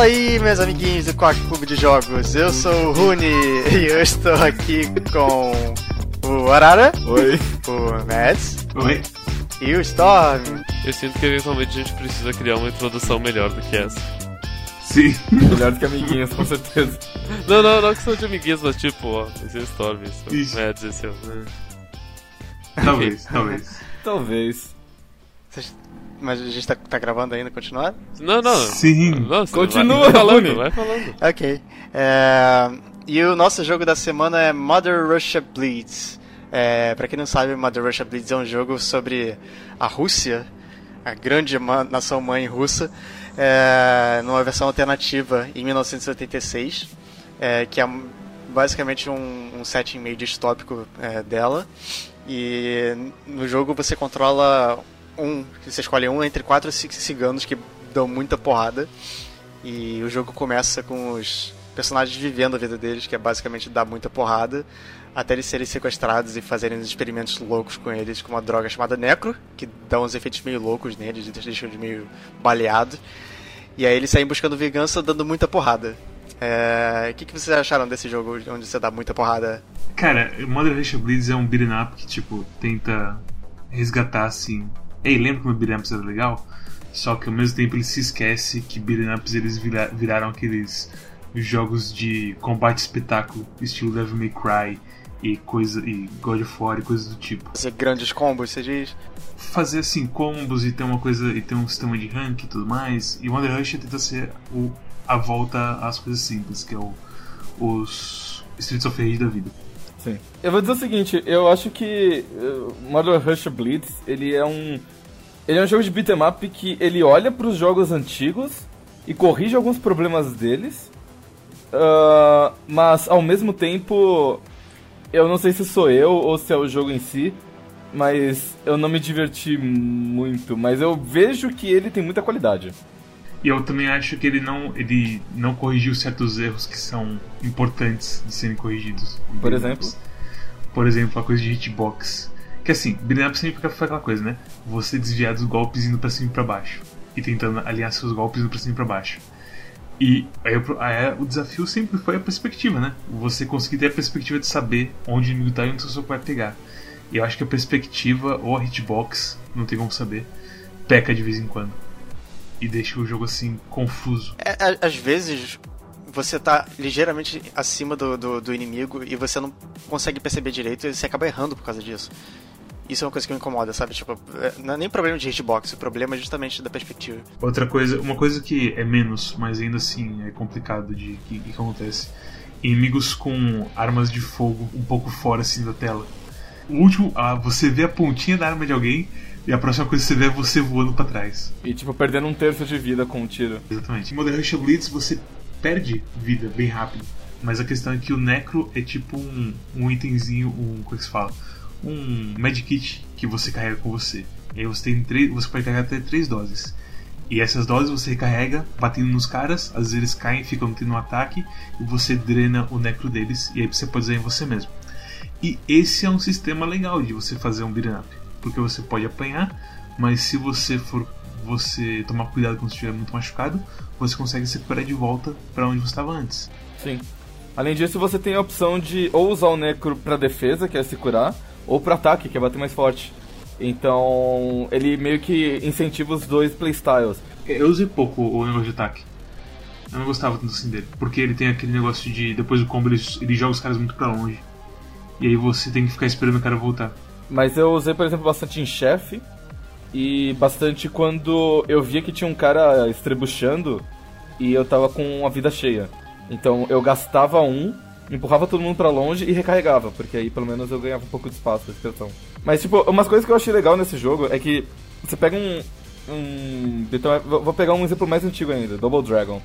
Fala aí, meus amiguinhos do Quack Clube de Jogos. Eu sou o Rune e eu estou aqui com o Arara. Oi. O Mads. Oi. E o Storm. Eu sinto que eventualmente a gente precisa criar uma introdução melhor do que essa. Sim. Melhor do que amiguinhos, com certeza. Não, não, não que são de amiguinhos, mas tipo, ó, esse é o Storm, esse é o Mads, esse é o... Talvez, talvez. Talvez. Mas a gente tá, tá gravando ainda, continuar? Não, não. Sim. Não, você Continua, vai falando, vai falando. Ok. É, E o nosso jogo da semana é Mother Russia Bleeds. É, pra quem não sabe, Mother Russia Bleeds é um jogo sobre a Rússia, a grande nação mãe russa, é, numa versão alternativa em 1986, é, que é basicamente um, um setting meio distópico é, dela. E no jogo você controla um, você escolhe um entre quatro ci- ciganos que dão muita porrada. E o jogo começa com os personagens vivendo a vida deles, que é basicamente dar muita porrada, até eles serem sequestrados e fazerem uns experimentos loucos com eles, com uma droga chamada Necro, que dá uns efeitos meio loucos neles, e deixa eles meio baleados. E aí eles saem buscando vingança dando muita porrada. É, O que, que vocês acharam desse jogo onde você dá muita porrada? Cara, Mother Russia Blitz é um beat'em up que, tipo, tenta resgatar, assim... Ei, lembra como beat'em ups era legal? Só que ao mesmo tempo ele se esquece que beat'em ups eles vira- viraram aqueles jogos de combate espetáculo, estilo Devil May Cry e coisa e God of War e coisas do tipo. Fazer grandes combos, você diz? fazer assim combos e ter uma coisa e ter um sistema de rank e tudo mais. E Wonder Rush tenta ser o, a volta às coisas simples, que é o, os Streets of Rage da vida. Sim. Eu vou dizer o seguinte, eu acho que uh, Mother Rush Blitz, ele é um ele é um jogo de beat'em up que ele olha para os jogos antigos e corrige alguns problemas deles. ah, mas ao mesmo tempo, eu não sei se sou eu ou se é o jogo em si, mas eu não me diverti muito, mas eu vejo que ele tem muita qualidade. E eu também acho que ele não, ele não corrigiu certos erros que são importantes de serem corrigidos. Por exemplo? Por exemplo, a coisa de hitbox. Que assim, beat'em sempre foi aquela coisa, né? Você desviar dos golpes indo pra cima e pra baixo. E tentando alinhar seus golpes indo pra cima e pra baixo. E aí, aí o desafio sempre foi a perspectiva, né? Você conseguir ter a perspectiva de saber onde o inimigo tá e onde o seu soco vai pegar. E eu acho que a perspectiva ou a hitbox, não tem como saber, peca de vez em quando. E deixa o jogo assim, confuso. É, às vezes você tá ligeiramente acima do, do, do inimigo e você não consegue perceber direito e você acaba errando por causa disso. Isso é uma coisa que me incomoda, sabe? Tipo, é- não é nem problema de hitbox, o problema é justamente da perspectiva. Outra coisa, uma coisa que é menos, mas ainda assim é complicado de que, que acontece. Inimigos com armas de fogo um pouco fora assim da tela. O último, ah, você vê a pontinha da arma de alguém e a próxima coisa que você vê é você voando pra trás. E tipo, perdendo um terço de vida com um tiro. Exatamente. Em Modern Rush Blitz você perde vida bem rápido. Mas a questão é que o Necro é tipo um, um itemzinho, um. Como é que se fala? Um Medkit que você carrega com você. E aí você tem três. Você pode carregar até três doses. E essas doses você recarrega batendo nos caras, às vezes eles caem, ficam tendo um ataque, e você drena o necro deles, e aí você pode usar em você mesmo. E esse é um sistema legal de você fazer um beat'em up, porque você pode apanhar, mas se você for você tomar cuidado quando estiver muito machucado, você consegue se recuperar de volta para onde você estava antes. Sim. Além disso, você tem a opção de ou usar o Necro pra defesa, que é se curar, ou pro ataque, que é bater mais forte. Então, ele meio que incentiva os dois playstyles. Eu usei pouco o negócio de ataque. Eu não gostava tanto assim dele, porque ele tem aquele negócio de depois do combo ele, ele joga os caras muito pra longe. E aí você tem que ficar esperando o cara voltar. Mas eu usei, por exemplo, bastante em chefe. E bastante quando eu via que tinha um cara estrebuchando e eu tava com a vida cheia. Então eu gastava um, empurrava todo mundo pra longe e recarregava, porque aí pelo menos eu ganhava um pouco de espaço de expressão. Mas tipo, umas coisas que eu achei legal nesse jogo é que você pega um. um então, vou pegar um exemplo mais antigo ainda, Double Dragon.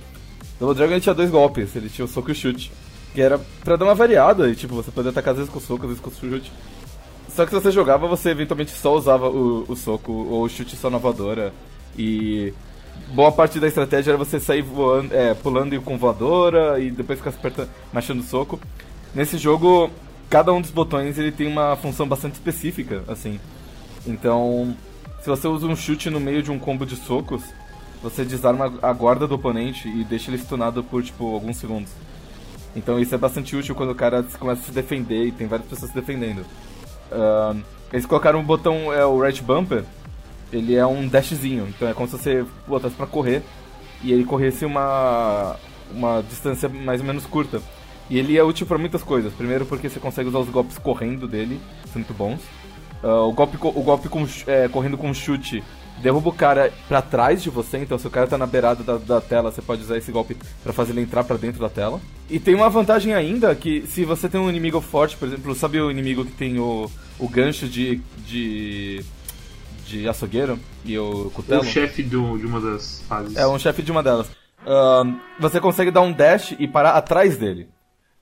Double Dragon ele tinha dois golpes, ele tinha o soco e o chute. Que era pra dar uma variada, e tipo, você podia atacar às vezes com o soco, às vezes com o chute. Só que se você jogava, você eventualmente só usava o, o soco ou o chute só na voadora. E boa parte da estratégia era você sair voando, é, pulando com voadora e depois ficar apertando, machando o soco. Nesse jogo, cada um dos botões ele tem uma função bastante específica, assim. Então, se você usa um chute no meio de um combo de socos, você desarma a guarda do oponente e deixa ele stunado por, tipo, alguns segundos. Então isso é bastante útil quando o cara começa a se defender e tem várias pessoas se defendendo. Uh, eles colocaram um botão, é o right bumper, ele é um dashzinho, então é como se você botasse pra correr e ele corresse uma, uma distância mais ou menos curta. E ele é útil para muitas coisas. Primeiro porque você consegue usar os golpes correndo dele, são muito bons. Uh, o golpe, o golpe com, é, correndo com chute derruba o cara pra trás de você, então se o cara tá na beirada da, da tela, você pode usar esse golpe para fazer ele entrar para dentro da tela. E tem uma vantagem ainda, que se você tem um inimigo forte, por exemplo, sabe o inimigo que tem o, o gancho de, de, de açougueiro e o cutelo? O chefe de uma das fases. É, um chefe de uma delas. Você consegue dar um dash e parar atrás dele.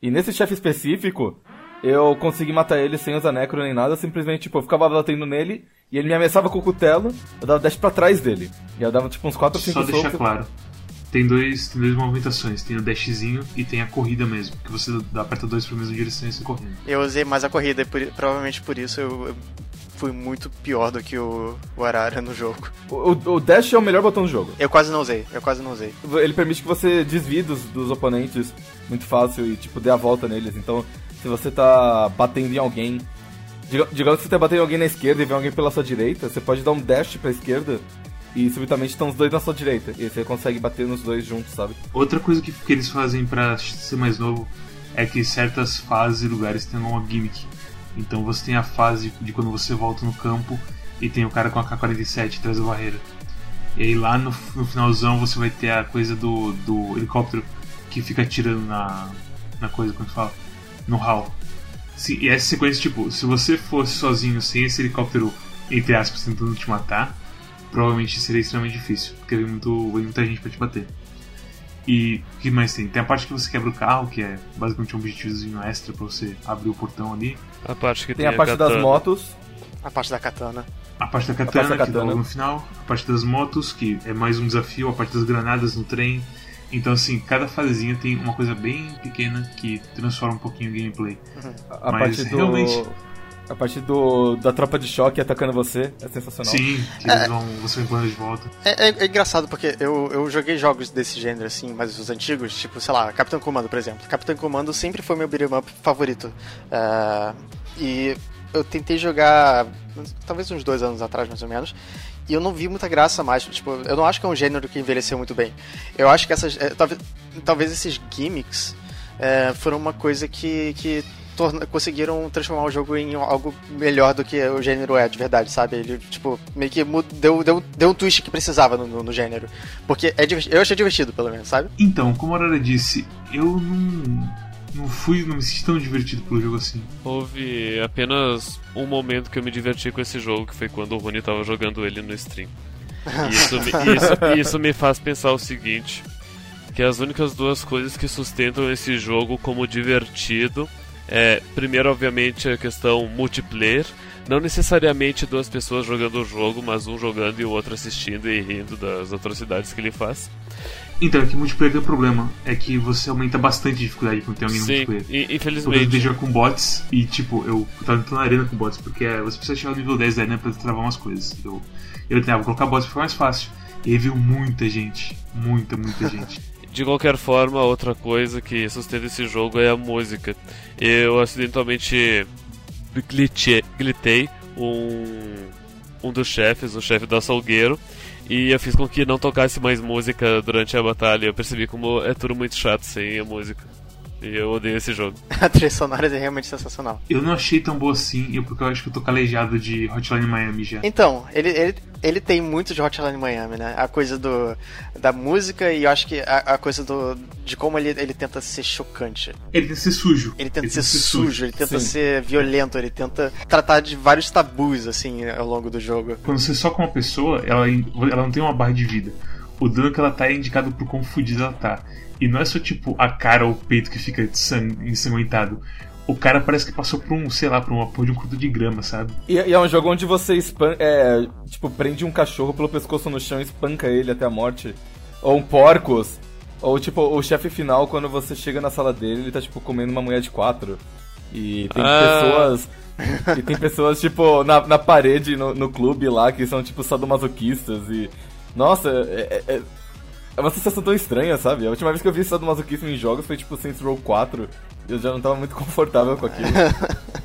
E nesse chefe específico, eu consegui matar ele sem usar necro nem nada, simplesmente, tipo, eu ficava batendo nele e ele me ameaçava com o cutelo, eu dava dash pra trás dele. E eu dava, tipo, uns 4 ou 5 Só deixar claro. Tem, dois, tem duas movimentações, tem o dashzinho e tem a corrida mesmo, que você dá, aperta dois pra mesma direção e sai correndo. Eu usei mais a corrida e por, provavelmente por isso eu, eu fui muito pior do que o, o Arara no jogo. O, o, Dash é o melhor botão do jogo. Eu quase não usei, eu quase não usei. Ele permite que você desvie dos, dos oponentes muito fácil e, tipo, dê a volta neles. Então, se você tá batendo em alguém. Digamos que você tá batendo em alguém na esquerda e vem alguém pela sua direita, você pode dar um dash pra esquerda e subitamente estão os dois na sua direita. E você consegue bater nos dois juntos, sabe? Outra coisa que, que eles fazem para ser mais novo é que certas fases e lugares têm uma gimmick. Então você tem a fase de quando você volta no campo e tem o cara com a K-47 atrás da barreira. E aí lá no, no, finalzão você vai ter a coisa do, do helicóptero que fica atirando na, na coisa, como fala, no hall. Sim, e essa sequência, tipo, se você fosse sozinho sem esse helicóptero, entre aspas, tentando te matar, provavelmente seria extremamente difícil, porque vem, muito, vem muita gente pra te bater. E o que mais tem? Tem a parte que você quebra o carro, que é basicamente um objetivozinho extra pra você abrir o portão ali. A parte que tem, tem a, a parte das motos. A parte da katana. A parte da katana, parte da katana. que dá no final. A parte das motos, que é mais um desafio. A parte das granadas no trem. Então, assim, cada fasezinha tem uma coisa bem pequena que transforma um pouquinho o gameplay. Uhum. A, Mas, parte do... realmente a partir do, da tropa de choque atacando você é sensacional. Sim, que é, eles vão, você vai de volta. É, é, é, engraçado porque eu, eu joguei jogos desse gênero, assim, mas os antigos, tipo, sei lá, Capitão Comando, por exemplo. Capitão Comando sempre foi meu beat'em up favorito. Uh, e eu tentei jogar, talvez uns dois anos atrás, mais ou menos, e eu não vi muita graça mais. Tipo, eu não acho que é um gênero que envelheceu muito bem. Eu acho que essas. É, talvez, talvez esses gimmicks é, foram uma coisa que, que torna, conseguiram transformar o jogo em algo melhor do que o gênero é de verdade, sabe? Ele, tipo, meio que deu, deu, deu um twist que precisava no, no, no gênero. Porque é eu achei divertido, pelo menos, sabe? Então, como a Aurora disse, eu não. Não fui, não me senti tão divertido pelo jogo assim. Houve apenas um momento que eu me diverti com esse jogo, que foi quando o Rony tava jogando ele no stream. E isso, me, isso, isso me faz pensar o seguinte: que as únicas duas coisas que sustentam esse jogo como divertido é, primeiro, obviamente, a questão multiplayer. Não necessariamente duas pessoas jogando o jogo, mas um jogando e o outro assistindo e rindo das atrocidades que ele faz. Então, é que multiplayer tem um problema. É que você aumenta bastante a dificuldade quando tem alguém no Sim, multiplayer. infelizmente. Eu jogar com bots e, tipo, eu tava entrando na arena com bots, porque é, você precisa chegar no nível 10 da arena pra travar umas coisas. Eu, eu tentava colocar bots pra ficar mais fácil. E aí viu muita gente. Muita, muita gente. De qualquer forma, outra coisa que sustenta esse jogo é a música. Eu acidentalmente glitei um, um dos chefes, o chefe da Salgueiro, e eu fiz com que não tocasse mais música durante a batalha. Eu percebi como é tudo muito chato sem a música. E eu odeio esse jogo. a trilha sonora é realmente sensacional. Eu não achei tão boa assim, porque eu acho que eu tô calejado de Hotline Miami já. Então, ele, ele, ele tem muito de Hotline Miami, né? A coisa do, da música e eu acho que a, a coisa do, de como ele, ele tenta ser chocante. Ele tenta ser sujo. Ele tenta, ele ser, tenta ser, sujo, sujo, ele tenta Sim. ser violento, ele tenta tratar de vários tabus, assim, ao longo do jogo. Quando você soca uma pessoa, ela, ela não tem uma barra de vida. O dano que ela tá é indicado por quão fodida ela tá. E não é só tipo a cara ou o peito que fica ensanguentado. O cara parece que passou por um, sei lá, por uma porra de um curto de grama, sabe? E, e é um jogo onde você é, tipo, prende um cachorro pelo pescoço no chão e espanca ele até a morte. Ou um porcos. Ou tipo, o chefe final, quando você chega na sala dele, ele tá tipo comendo uma mulher de quatro. E tem ah. pessoas. e tem pessoas, tipo, na, na parede, no, no clube lá, que são tipo sadomasoquistas e Nossa, é, é, é uma sensação tão estranha, sabe? A última vez que eu vi isso do masoquismo em jogos foi tipo Saints Row 4. Eu já não tava muito confortável com aquilo.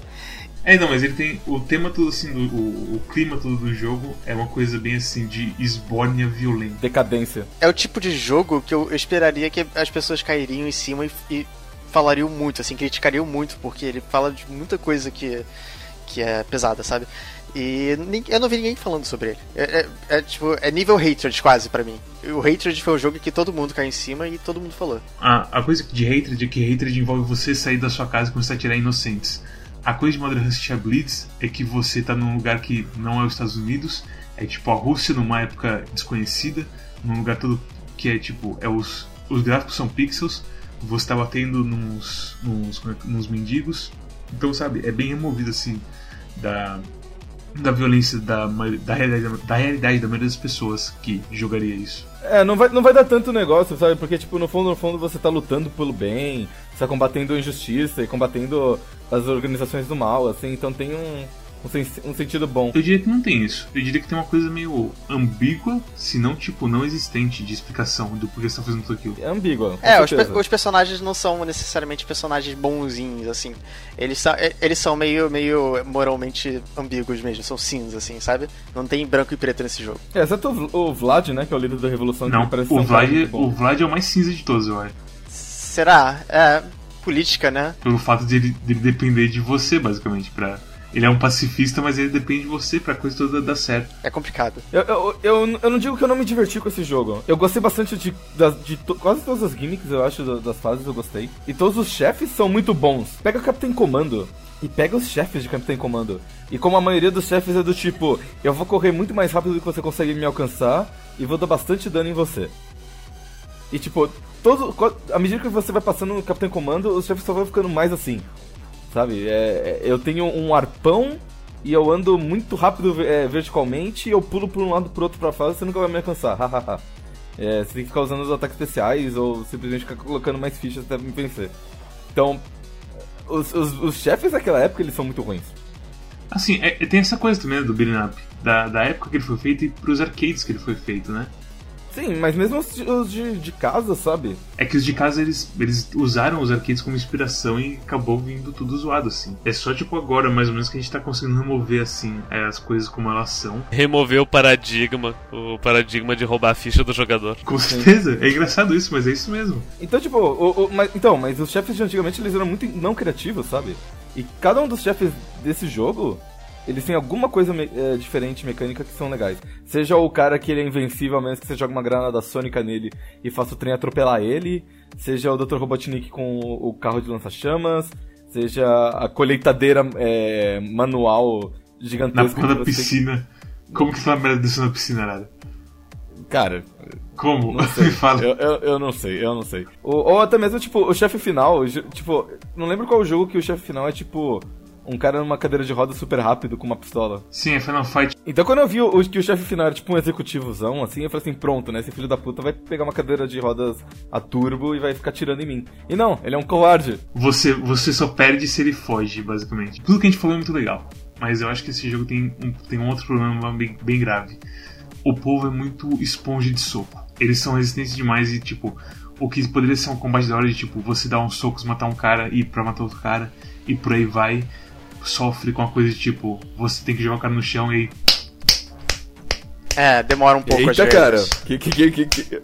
É, não, mas ele tem. O tema todo assim, do, o, o clima todo do jogo é uma coisa bem assim de esbórnia violenta. Decadência. É o tipo de jogo que eu, eu esperaria que as pessoas cairiam em cima e, e falariam muito, assim, criticariam muito, porque ele fala de muita coisa que, que é pesada, sabe? E eu não vi ninguém falando sobre ele. É, é- é, tipo, é nível hatred quase pra mim. O hatred foi o jogo que todo mundo caiu em cima e todo mundo falou. A, a coisa de hatred é que hatred envolve você sair da sua casa e começar a atirar em inocentes. A coisa de Modern Russia Blitz é que você tá num lugar que não é os Estados Unidos, é tipo a Rússia numa época desconhecida, num lugar todo que é tipo, é os, os gráficos são pixels, você tá batendo nos, nos, nos mendigos. Então, sabe, é bem removido assim da, da violência da, da, realidade, da realidade da maioria das pessoas que jogaria isso. É, não vai, não vai dar tanto negócio, sabe? Porque, tipo, no fundo, no fundo, você tá lutando pelo bem, você tá combatendo a injustiça e combatendo as organizações do mal, assim, então tem um, um, sen- um sentido bom. Eu diria que não tem isso. Eu diria que tem uma coisa meio ambígua, se não, tipo, não existente de explicação do porquê você tá fazendo tudo aquilo. É ambígua. É, os, pe- os personagens não são necessariamente personagens bonzinhos, assim. Eles são, eles são meio, meio moralmente ambíguos mesmo, são cinza, assim, sabe? Não tem branco e preto nesse jogo. É, exceto o, o Vlad, né, que é o líder da revolução, que Não, o Vlad, o Vlad é o mais cinza de todos, eu acho. Será? É. Política, né? Pelo fato de ele, de ele depender de você, basicamente. Pra... Ele é um pacifista, mas ele depende de você pra coisa toda dar certo. É complicado. Eu, eu, eu, eu não digo que eu não me diverti com esse jogo. Eu gostei bastante de, das- de to- quase todas as gimmicks, eu acho, da- das fases eu gostei. E todos os chefes são muito bons. Pega o Capitão Comando e pega os chefes de Capitão Comando. E como a maioria dos chefes é do tipo, eu vou correr muito mais rápido do que você consegue me alcançar e vou dar bastante dano em você. E tipo, todo, à medida que você vai passando no Capitão Comando, os chefes só vão ficando mais assim. Sabe? É, é- eu tenho um arpão e eu ando muito rápido é, verticalmente e eu pulo por um lado pro outro pra fase você nunca vai me alcançar. É, você tem que ficar usando os ataques especiais ou simplesmente ficar colocando mais fichas até me vencer. Então, os, os, os chefes daquela época eles são muito ruins. Assim, é- tem essa coisa também do beat'em up. Da, da época que ele foi feito e pros arcades que ele foi feito, né? Sim, mas mesmo os, de- os de, de casa, sabe? É que os de casa eles, eles usaram os arcades como inspiração e acabou vindo tudo zoado, assim. É só tipo agora, mais ou menos, que a gente tá conseguindo remover, assim, é, as coisas como elas são. Remover o paradigma, o paradigma de roubar a ficha do jogador. Com certeza, é engraçado isso, mas é isso mesmo. Então, tipo, o, o- mas, então, mas os chefes de antigamente eles eram muito não criativos, sabe? E cada um dos chefes desse jogo, eles têm alguma coisa me- é, diferente mecânica que são legais. Seja o cara que ele é invencível, a menos que você joga uma granada sônica nele e faça o trem atropelar ele. Seja o Dr. Robotnik com o, o carro de lança-chamas. Seja a colheitadeira é, manual Na gigantesca. porra da tem que- piscina. Como que aquela merda desceu na piscina, nada? Cara, Como? Não sei. Me fala. Eu, eu, eu não sei, eu não sei. Ou, ou até mesmo, tipo, o chefe final, tipo, não lembro qual jogo que o chefe final é, tipo, um cara numa cadeira de roda super rápido com uma pistola. Sim, é Final Fight. Então quando eu vi o, que o chefe final era, tipo, um executivozão, assim, eu falei assim, pronto, né, esse filho da puta vai pegar uma cadeira de rodas a turbo e vai ficar tirando em mim. E não, ele é um covarde. Você, você só perde se ele foge, basicamente. Tudo que a gente falou é muito legal. Mas eu acho que esse jogo tem um, tem um outro problema bem, bem grave. O povo é muito esponja de soco. Eles são resistentes demais e, tipo, o que poderia ser um combate da hora de, tipo, você dar uns socos, matar um cara e ir pra matar outro cara e por aí vai, sofre com a coisa de, tipo, você tem que jogar o cara no chão e É, demora um pouco às Eita, cara. vezes. Que, que, que, que, que...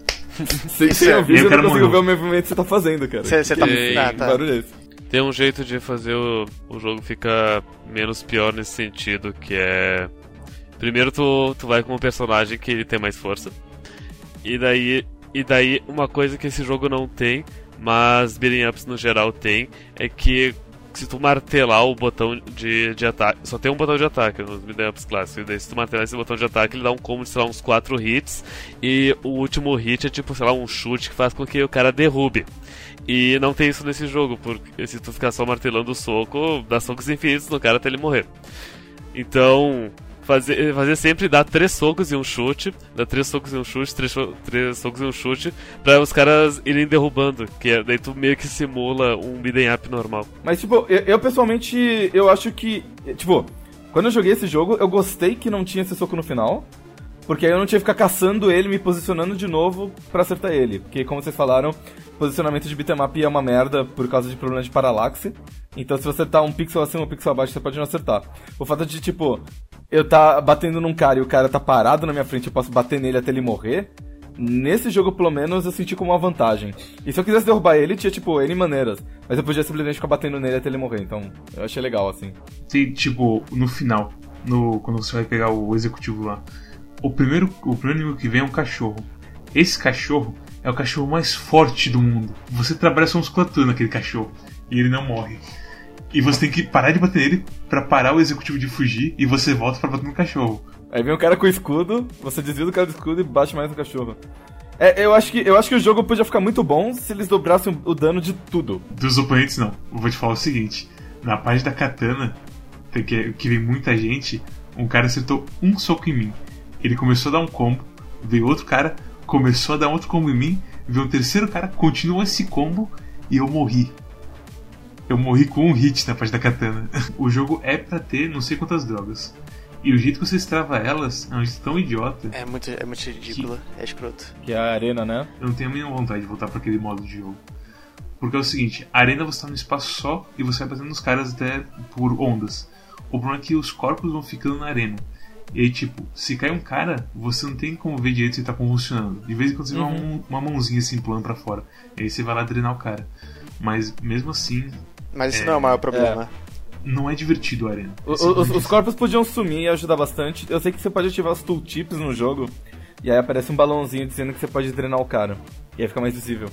Sem, sem é- aviso, eu não consigo ver o movimento que você tá fazendo, cara. Você você tá. Ei, Ah, tá. barulho é esse? Tem um jeito de fazer o, o jogo ficar menos pior nesse sentido, que é. Primeiro tu, tu vai com um personagem que ele tem mais força. E daí. E daí uma coisa que esse jogo não tem, mas beating ups no geral tem, é que se tu martelar o botão de, de ataque. Só tem um botão de ataque nos beating ups daí se tu martelar esse botão de ataque, ele dá um combo de, sei lá, uns 4 hits. E o último hit é tipo, sei lá, um chute que faz com que o cara derrube. E não tem isso nesse jogo, porque se tu ficar só martelando o soco, dá socos infinitos no cara até ele morrer. Então, fazer, fazer sempre dar três socos e um chute, dar três socos e um chute, três, três socos e um chute, pra os caras irem derrubando, que é, daí tu meio que simula um beat'em up normal. Mas, tipo, eu, eu, pessoalmente, eu acho que. Tipo, quando eu joguei esse jogo, eu gostei que não tinha esse soco no final. porque aí eu não tinha que ficar caçando ele, me posicionando de novo pra acertar ele. Porque, como vocês falaram, posicionamento de beatmap é uma merda por causa de problemas de paralaxe. Então, se você acertar um pixel acima um pixel abaixo, você pode não acertar. O fato de, tipo, eu tá batendo num cara e o cara tá parado na minha frente, eu posso bater nele até ele morrer. Nesse jogo, pelo menos, eu senti como uma vantagem. E se eu quisesse derrubar ele, tinha, tipo, N maneiras. Mas eu podia simplesmente ficar batendo nele até ele morrer. Então, eu achei legal, assim. Tem, tipo, no final, no, quando você vai pegar o executivo lá, o primeiro, o primeiro inimigo que vem é um cachorro. Esse cachorro é o cachorro mais forte do mundo. Você trabalha sua musculatura naquele cachorro. E ele não morre. E você tem que parar de bater nele pra parar o executivo de fugir e você volta pra bater no cachorro. Aí vem um cara com escudo, você desvia do cara do escudo e bate mais no cachorro. É, eu acho que eu acho que o jogo podia ficar muito bom se eles dobrassem o dano de tudo. Dos oponentes não. Eu vou te falar o seguinte, na parte da katana, que, que vem muita gente, um cara acertou um soco em mim. Ele começou a dar um combo, veio outro cara, começou a dar outro combo em mim, veio um terceiro cara, continuou esse combo e eu morri. Eu morri com um hit na parte da katana. O jogo é pra ter não sei quantas drogas. E o jeito que você estrava elas é um jeito tão idiota. É muito, é muito ridículo, é escroto. Que é a arena, né? Eu não tenho a mínima vontade de voltar para aquele modo de jogo. Porque é o seguinte, a arena você tá num espaço só e você vai batendo nos caras até por ondas. O problema é que os corpos vão ficando na arena. E aí, tipo, se cai um cara, você não tem como ver direito se ele tá convulsionando. De vez em quando você Uhum. vê uma, uma mãozinha assim pulando pra fora. E aí você vai lá drenar o cara. Mas mesmo assim, Mas isso É, não é o maior problema. não é divertido a arena. O- É o- os, os corpos podiam sumir e ajudar bastante. Eu sei que você pode ativar os tooltips no jogo. E aí aparece um balãozinho dizendo que você pode drenar o cara. E aí fica mais visível.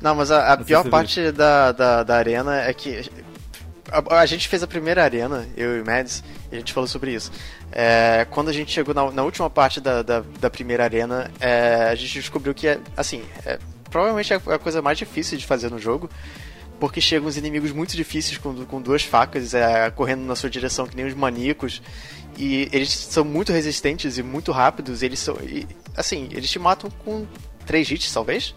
Não, mas a, a Não pior parte da, da, da arena é que. A, a gente fez a primeira arena, eu e o Mads, e a gente falou sobre isso. É, quando a gente chegou na, na última parte da, da, da primeira arena, é, a gente descobriu que, é, assim, é, provavelmente é a coisa mais difícil de fazer no jogo, porque chegam os inimigos muito difíceis com, com duas facas, é, correndo na sua direção que nem os maníacos, e eles são muito resistentes e muito rápidos, e eles são. e, assim, eles te matam com três hits, talvez?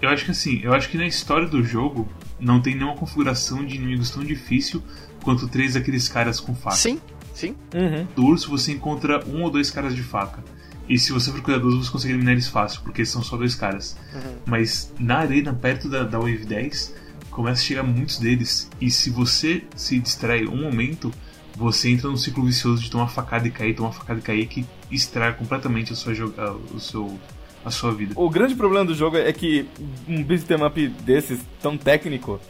Eu acho que assim, eu acho que na história do jogo não tem nenhuma configuração de inimigos tão difícil quanto três daqueles caras com faca. Sim, sim. Uhum. Do urso você encontra um ou dois caras de faca. E se você for cuidadoso, você consegue eliminar eles fácil, porque são só dois caras. Mas na arena, perto da, da Wave 10, começa a chegar muitos deles. E se você se distrai um momento, você entra num ciclo vicioso de tomar facada e cair, tomar facada e cair, que estraga completamente a sua, o seu, a sua vida. O grande problema do jogo é que um beat'em up desses, tão técnico,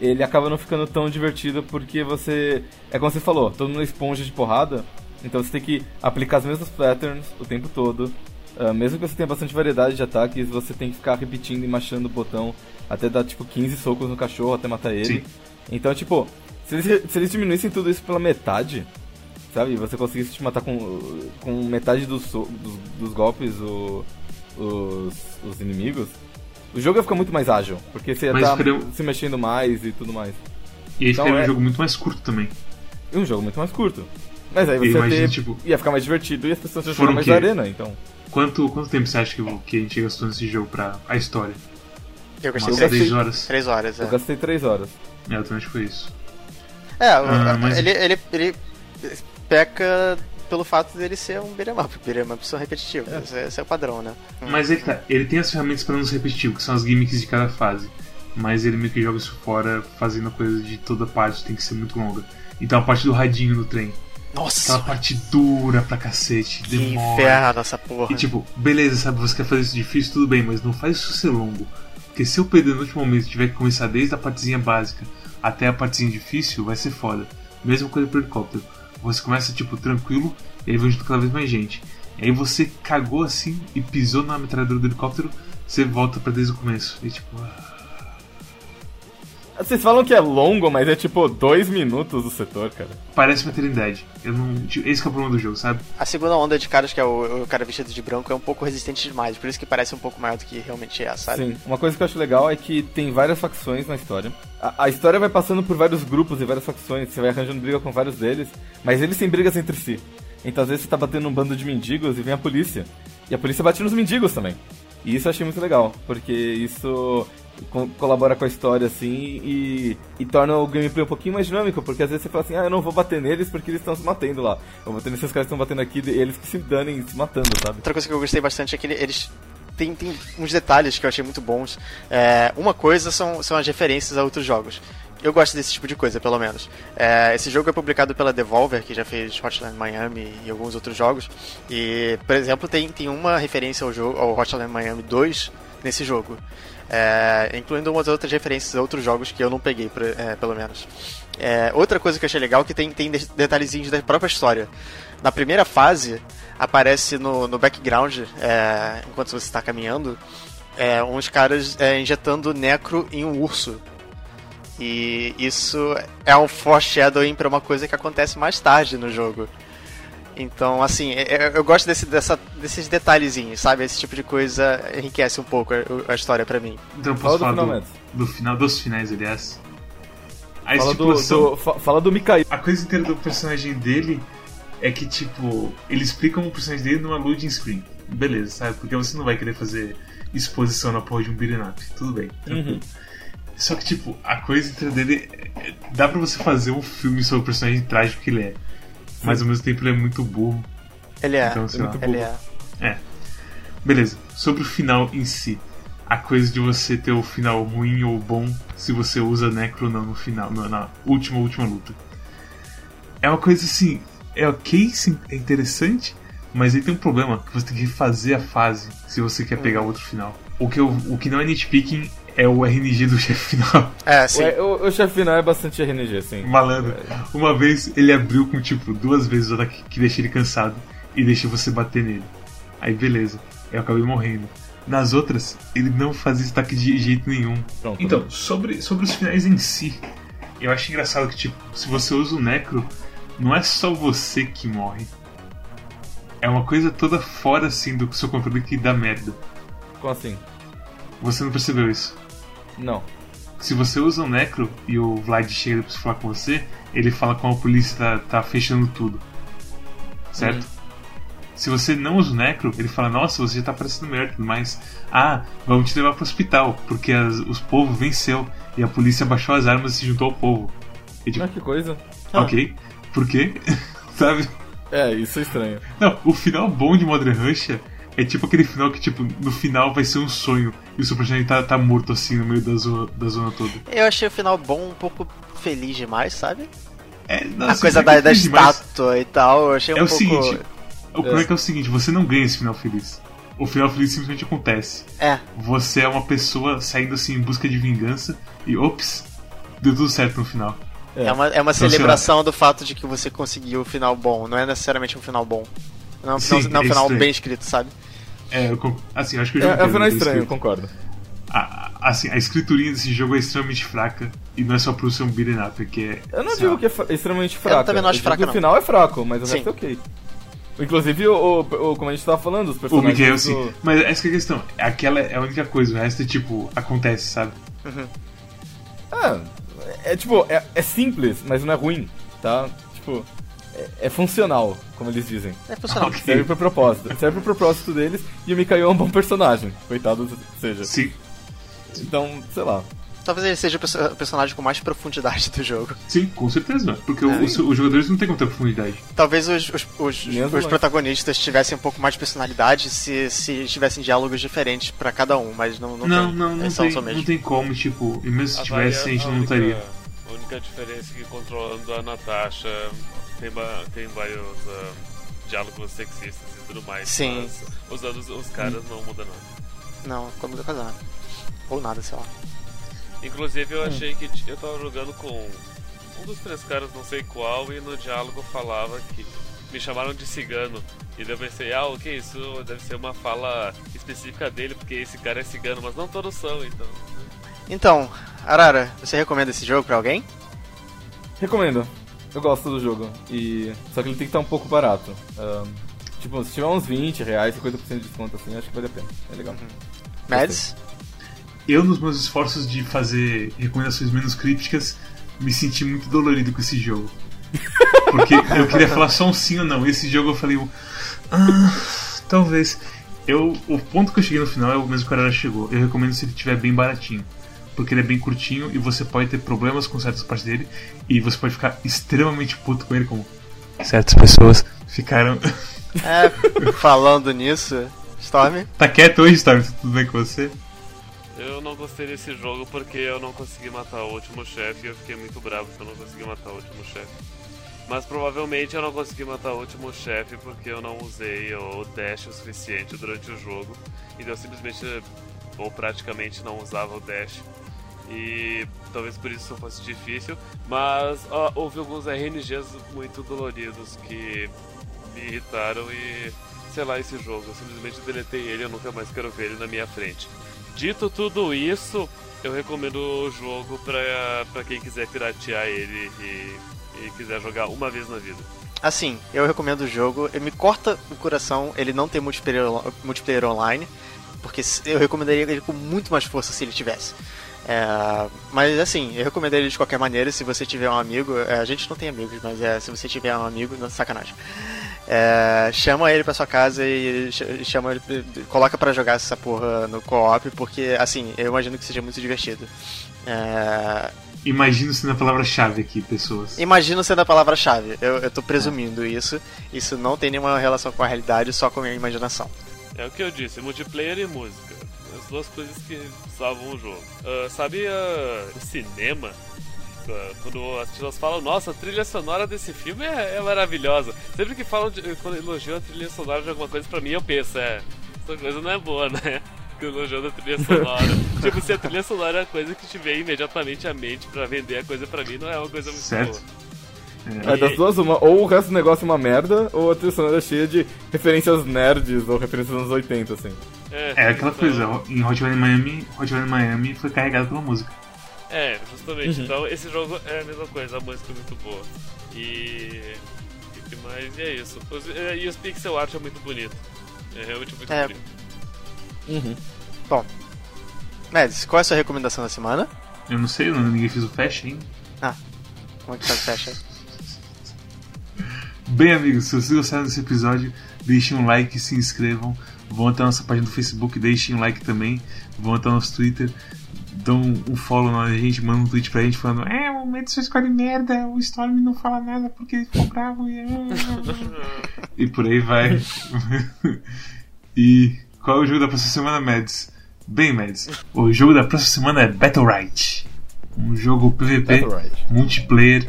ele acaba não ficando tão divertido porque você. É como você falou, todo mundo é esponja de porrada, então você tem que aplicar as mesmas patterns o tempo todo. Ah, mesmo que você tenha bastante variedade de ataques, você tem que ficar repetindo e machando o botão até dar tipo 15 socos no cachorro até matar ele. Sim. Então, tipo, se eles, se eles diminuíssem tudo isso pela metade, sabe? E você conseguisse te matar com, com metade dos, so- dos, dos golpes o, os, os inimigos, o jogo ia ficar muito mais ágil, porque você ia estar ficaria- se mexendo mais e tudo mais. E aí Então fica é- um jogo muito mais curto também. E um jogo muito mais curto. Mas aí você imagino, ter, tipo, ia ficar mais divertido e as pessoas iam jogar mais na arena, então. Quanto, quanto tempo você acha que, que a gente gastou nesse jogo pra a história? Eu gastei Umas Eu três, 10 horas? três horas, é. Eu gastei 3 horas. É, eu também acho que foi isso. É, o- Ah, mas- ele, ele, ele peca pelo fato dele ser um beat'em up. Beat'em up são repetitivos, esse, é- esse é o padrão, né? Mas ele tá, ele tem as ferramentas pra não ser repetitivo, que são as gimmicks de cada fase. Mas ele meio que joga isso fora, fazendo a coisa de toda parte, tem que ser muito longa. Então a parte do radinho no trem. Nossa, Aquela parte dura pra cacete, que demora. inferno essa porra. E tipo, beleza, sabe, você quer fazer isso difícil, tudo bem, mas não faz isso ser longo. Porque se eu perder no último momento e tiver que começar desde a partezinha básica até a partezinha difícil, vai ser foda. Mesma coisa pro helicóptero. Você começa, tipo, tranquilo, e aí vai junto cada vez mais gente. E aí você cagou assim e pisou na metralhadora do helicóptero, você volta pra desde o começo. E tipo, ah, Vocês falam que é longo, mas é tipo 2 minutos o setor, cara. parece uma eternidade. Eu não. tipo, esse que é o problema do jogo, sabe? A segunda onda de caras, que é o, o cara vestido de branco, é um pouco resistente demais, por isso que parece um pouco maior do que realmente é, sabe? Sim, uma coisa que eu acho legal é que tem várias facções na história. A, a história vai passando por vários grupos e várias facções, você vai arranjando briga com vários deles, mas eles têm brigas entre si. Então às vezes você tá batendo um bando de mendigos e vem a polícia. E a polícia bate nos mendigos também. E isso eu achei muito legal, porque isso co- colabora com a história, assim, e, e torna o gameplay um pouquinho mais dinâmico, porque às vezes você fala assim, ah, eu não vou bater neles porque eles estão se matando lá. Eu vou bater nesses caras que estão batendo aqui, eles que se danem se matando, sabe? Outra coisa que eu gostei bastante é que ele- eles têm, têm uns detalhes que eu achei muito bons. É, uma coisa são, são as referências a outros jogos. Eu gosto desse tipo de coisa, pelo menos. É, esse jogo é publicado pela Devolver, que já fez Hotline Miami e alguns outros jogos. E, por exemplo, tem, tem uma referência ao, jogo, ao Hotline Miami 2 nesse jogo. É, incluindo umas outras referências a outros jogos que eu não peguei, por- é, pelo menos. É, outra coisa que eu achei legal é que tem, tem de- detalhezinhos da própria história. Na primeira fase, aparece no, no background, é, enquanto você está caminhando, é, uns caras é, injetando necro em um urso. E isso é um foreshadowing para uma coisa que acontece mais tarde no jogo. Então, assim, é- é- eu gosto desse, dessa, desses detalhezinhos, sabe? Esse tipo de coisa enriquece um pouco a, a história pra mim. Então eu Fala posso do falar final, do, do final, dos finais, aliás. A Fala do, estipulação. do, fa- fala do Mikael. A coisa inteira do personagem dele é que, tipo, ele explica o personagem dele numa loading screen. Beleza, sabe? Porque você não vai querer fazer exposição na porra de um beat'em up. Tudo bem, tranquilo. Uhum. Só que, tipo, a coisa inteira dele. é- Dá pra você fazer um filme sobre o personagem trágico que ele é. Mas ao mesmo tempo ele é muito burro. Ele é. Então, sei lá. muito ele burro. é. Beleza, sobre o final em si. A coisa de você ter o final ruim ou bom se você usa Necro ou não no final, na, na última, última luta. É uma coisa assim, é ok, sim, é interessante, mas aí tem um problema, que você tem que refazer a fase se você quer pegar o outro final. O que, eu, o que não é nitpicking é o RNG do chefe final. É, sim. Ué, o, o chefe final é bastante RNG, sim. Malandro. Uma vez ele abriu com tipo duas vezes o ataque que deixa ele cansado e deixa você bater nele. Aí beleza, eu acabei morrendo. Nas outras, ele não fazia esse ataque de jeito nenhum. Pronto. Então, sobre, sobre os finais em si, eu acho engraçado que, tipo, se você usa o Necro, não é só você que morre. É uma coisa toda fora, assim, do seu controle que dá merda. Como assim? Você não percebeu isso? Não. Se você usa o Necro e o Vlad chega pra falar com você, ele fala com a polícia tá, tá fechando tudo. Certo? Se você não usa o Necro, ele fala, nossa, você já tá parecendo tudo mais. Ah, vamos te levar pro hospital, porque as, os povos venceu e a polícia baixou as armas e se juntou ao povo. E, tipo, Ah, que coisa. ok, por quê? Sabe? É, isso é estranho. Não, o final bom de Modern Russia é tipo aquele final que, tipo, no final vai ser um sonho e o seu personagem tá, tá morto assim no meio da zona, da zona toda. Eu achei o final bom, um pouco feliz demais, sabe? É, A nossa, coisa isso da, é da feliz demais. estátua e tal, eu achei um É o pouco. seguinte, o problema é que é o seguinte, você não ganha esse final feliz. O final feliz simplesmente acontece. É, Você é uma pessoa saindo assim em busca de vingança e ops, deu tudo certo no final. é, uma, é uma lá. celebração do fato de que você conseguiu o final bom, não é necessariamente um final bom. Não, Sim, não é um é final estranho. bem escrito, sabe? É, eu assim, eu acho que o É, jogo é um inteiro final estranho, eu concordo. A- assim, a escriturinha desse jogo é extremamente fraca e não é só por ser um beat'em up, é que é... Eu não digo lá. que é extremamente fraco. também não acho não. O final é fraco, mas o Sim. resto é ok. Inclusive, o, o- o- como a gente tava falando, os O personagens. Miguel, do- sim. Mas essa que é a questão. Aquela é a única coisa, o resto é tipo, acontece, sabe? Ah, é tipo, é, é simples, mas não é ruim, tá? Tipo, é, é funcional, como eles dizem. É funcional. Ok. Serve pro propósito. Serve pro propósito deles e o Mikael é um bom personagem. Coitado seja. Sim. Então, sei lá. Talvez ele seja o perso- o personagem com mais profundidade do jogo. Sim, com certeza. Porque É. os, os jogadores não têm muita profundidade. Talvez os, os, os, os protagonistas tivessem um pouco mais de personalidade se, se tivessem diálogos diferentes pra cada um, mas não, não, Não, tem. não, não, é só, tem, não mesmo. tem como, tipo, e mesmo se A tivesse, a varia- gente não única- lutaria. A única diferença é que controlando a Natasha tem, tem vários ah, diálogos sexistas e tudo mais. Sim. Mas usando os, os caras não muda nada. Não, quando muda quase nada. Ou nada, sei lá. Inclusive eu achei que eu tava jogando com um dos três caras, não sei qual, e no diálogo falava que me chamaram de cigano. E daí eu pensei, ah, o que isso deve ser uma fala específica dele, porque esse cara é cigano, mas não todos são, então. Então, Arara, você recomenda esse jogo pra alguém? Recomendo. Eu gosto do jogo. E. Só que ele tem que estar um pouco barato. Ahn, tipo, se tiver uns 20 reais, 50% de desconto assim, acho que vale a pena. É legal. Mads? Eu, nos meus esforços de fazer recomendações menos crípticas, me senti muito dolorido com esse jogo. Porque eu queria falar só um sim ou não. Esse jogo eu falei, um, ah, talvez. Eu, o ponto que eu cheguei no final é o mesmo que o Arara chegou. Eu recomendo se ele estiver bem baratinho. Porque ele é bem curtinho e você pode ter problemas com certas partes dele e você pode ficar extremamente puto com ele, como certas pessoas ficaram. É, falando nisso, Storm. Tá quieto hoje, Storm? Tudo bem com você? Eu não gostei desse jogo porque eu não consegui matar o último chefe e eu fiquei muito bravo que eu não consegui matar o último chefe. Mas provavelmente eu não consegui matar o último chefe porque eu não usei o dash o suficiente durante o jogo. E eu simplesmente, ou praticamente não usava o dash. E talvez por isso fosse difícil. Mas ó, houve alguns RNGs muito doloridos que me irritaram e. Sei lá, esse jogo. Eu simplesmente deletei ele eu nunca mais quero ver ele na minha frente. Dito tudo isso, eu recomendo o jogo pra quem quiser piratear ele e, e quiser jogar uma vez na vida. Assim, eu recomendo o jogo. Ele me corta o coração ele não ter multiplayer, multiplayer online, porque eu recomendaria ele com muito mais força se ele tivesse. É, mas assim, eu recomendo ele de qualquer maneira. Se você tiver um amigo, é, a gente não tem amigos, mas é, se você tiver um amigo, não sacanagem. É, chama ele pra sua casa e chama ele, coloca para jogar essa porra no co-op, porque assim, eu imagino que seja muito divertido. É... Imagino sendo a palavra-chave aqui, pessoas. Imagino sendo a palavra-chave. Eu, eu tô presumindo é. isso. Isso não tem nenhuma relação com a realidade, só com a minha imaginação. É o que eu disse, multiplayer e música. As duas coisas que salvam o jogo. Uh, sabe uh, o cinema? quando as pessoas falam, nossa, a trilha sonora desse filme é, é maravilhosa. Sempre que falam, de, quando elogiam a trilha sonora de alguma coisa pra mim, eu penso, é, essa coisa não é boa, né? Elogiando a trilha sonora. tipo, se a trilha sonora é a coisa que te vem imediatamente à mente pra vender a coisa pra mim, não é uma coisa muito certo. boa. É, das duas, uma, ou o resto do negócio é uma merda, ou a trilha sonora é cheia de referências nerds ou referências dos anos 80, assim. É, é aquela então... coisa, em Hot Miami, Hot Miami foi carregado pela música. É, justamente. Uhum. Então esse jogo é a mesma coisa, a música é muito boa. E. E mais? E é isso. Os, e os pixel art é muito bonito. É realmente muito é. bonito. Uhum. Bom. Mads, qual é a sua recomendação da semana? Eu não sei, ninguém fez o flash ainda. Ah, como é que faz o flash aí? Bem, amigos, se vocês gostaram desse episódio, deixem um like, se inscrevam. Vão até a nossa página do Facebook, deixem um like também. Vão até o nosso Twitter, dão um follow na gente, manda um tweet pra gente falando: É, o Madison escolhe merda, o Storm não fala nada porque ele ficou bravo e. e por aí vai. e qual é o jogo da próxima semana, Mads? Bem, Mads, o jogo da próxima semana é Battle Right. Um jogo PVP multiplayer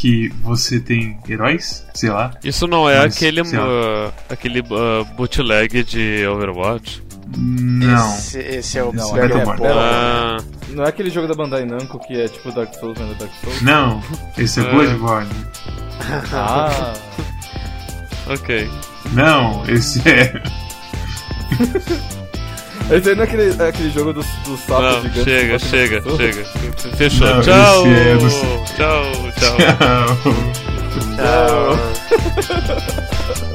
que você tem heróis, sei lá. Isso não é mas, aquele, uh, aquele uh, bootleg de Overwatch? Não. Esse, esse é o não, Battleborn. É ah. Não é aquele jogo da Bandai Namco que é tipo Dark Souls, né? Dark Souls? Não, esse é, é. Bloodborne. ah. ok. Não, esse é. Esse aí não é aquele, é aquele jogo do, do sapo não, gigante. Chega, chega, chega. Fechou. Não, tchau. É do... tchau. Tchau, tchau. Tchau. tchau.